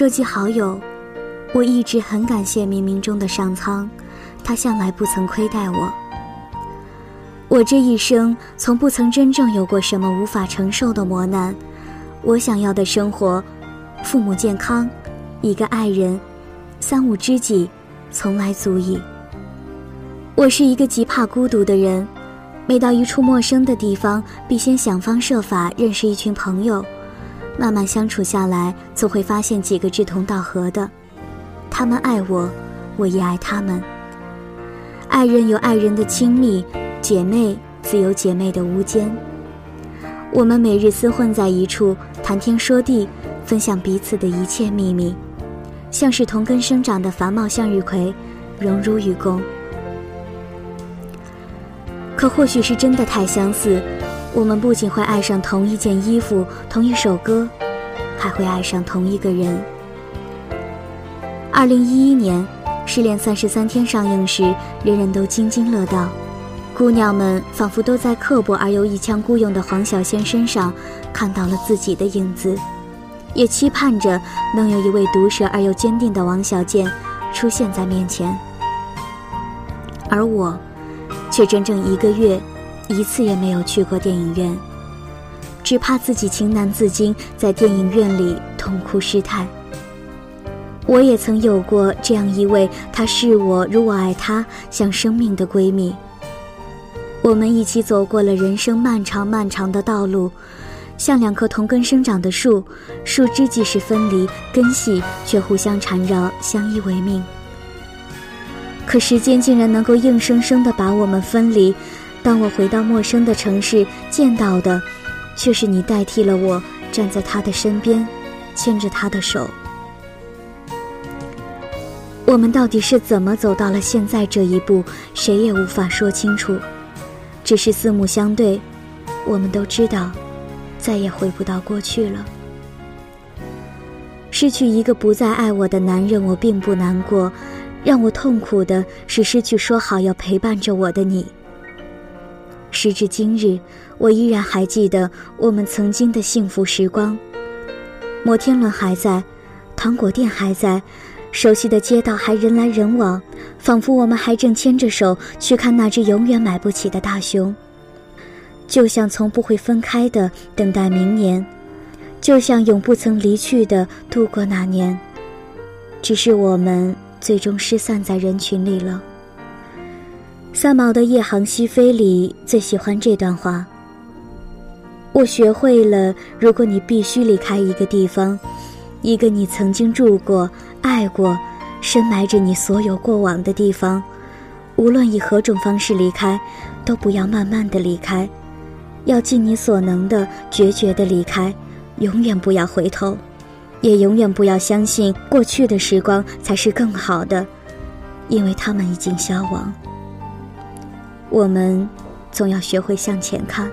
说起好友，我一直很感谢冥冥中的上苍，他向来不曾亏待我。我这一生从不曾真正有过什么无法承受的磨难，我想要的生活，父母健康，一个爱人，三五知己，从来足矣。我是一个极怕孤独的人，每到一处陌生的地方，必先想方设法认识一群朋友，慢慢相处下来，总会发现几个志同道合的，他们爱我，我也爱他们。爱人有爱人的亲密。姐妹自有姐妹的无间。我们每日厮混在一处，谈天说地，分享彼此的一切秘密，像是同根生长的繁茂向日葵，荣辱与共。可或许是真的太相似，我们不仅会爱上同一件衣服、同一首歌，还会爱上同一个人。二零一一年，《失恋三十三天》上映时，人人都津津乐道。姑娘们仿佛都在刻薄而又一腔孤勇的黄小仙身上看到了自己的影子，也期盼着能有一位毒舌而又坚定的王小贱出现在面前。而我，却整整一个月，一次也没有去过电影院，只怕自己情难自禁，在电影院里痛哭失态。我也曾有过这样一位，她视我如我爱她，像生命的闺蜜。我们一起走过了人生漫长漫长的道路，像两棵同根生长的树，树枝即使分离，根系却互相缠绕，相依为命。可时间竟然能够硬生生地把我们分离。当我回到陌生的城市，见到的，却是你代替了我，站在他的身边，牵着他的手。我们到底是怎么走到了现在这一步？谁也无法说清楚。只是四目相对，我们都知道，再也回不到过去了。失去一个不再爱我的男人，我并不难过，让我痛苦的是失去说好要陪伴着我的你。时至今日，我依然还记得我们曾经的幸福时光。摩天轮还在，糖果店还在。熟悉的街道还人来人往，仿佛我们还正牵着手去看那只永远买不起的大熊。就像从不会分开的等待明年，就像永不曾离去的度过那年。只是我们最终失散在人群里了。三毛的《夜航西飞》里最喜欢这段话：我学会了，如果你必须离开一个地方。一个你曾经住过、爱过、深埋着你所有过往的地方，无论以何种方式离开，都不要慢慢的离开，要尽你所能的决绝的离开，永远不要回头，也永远不要相信过去的时光才是更好的，因为他们已经消亡。我们总要学会向前看。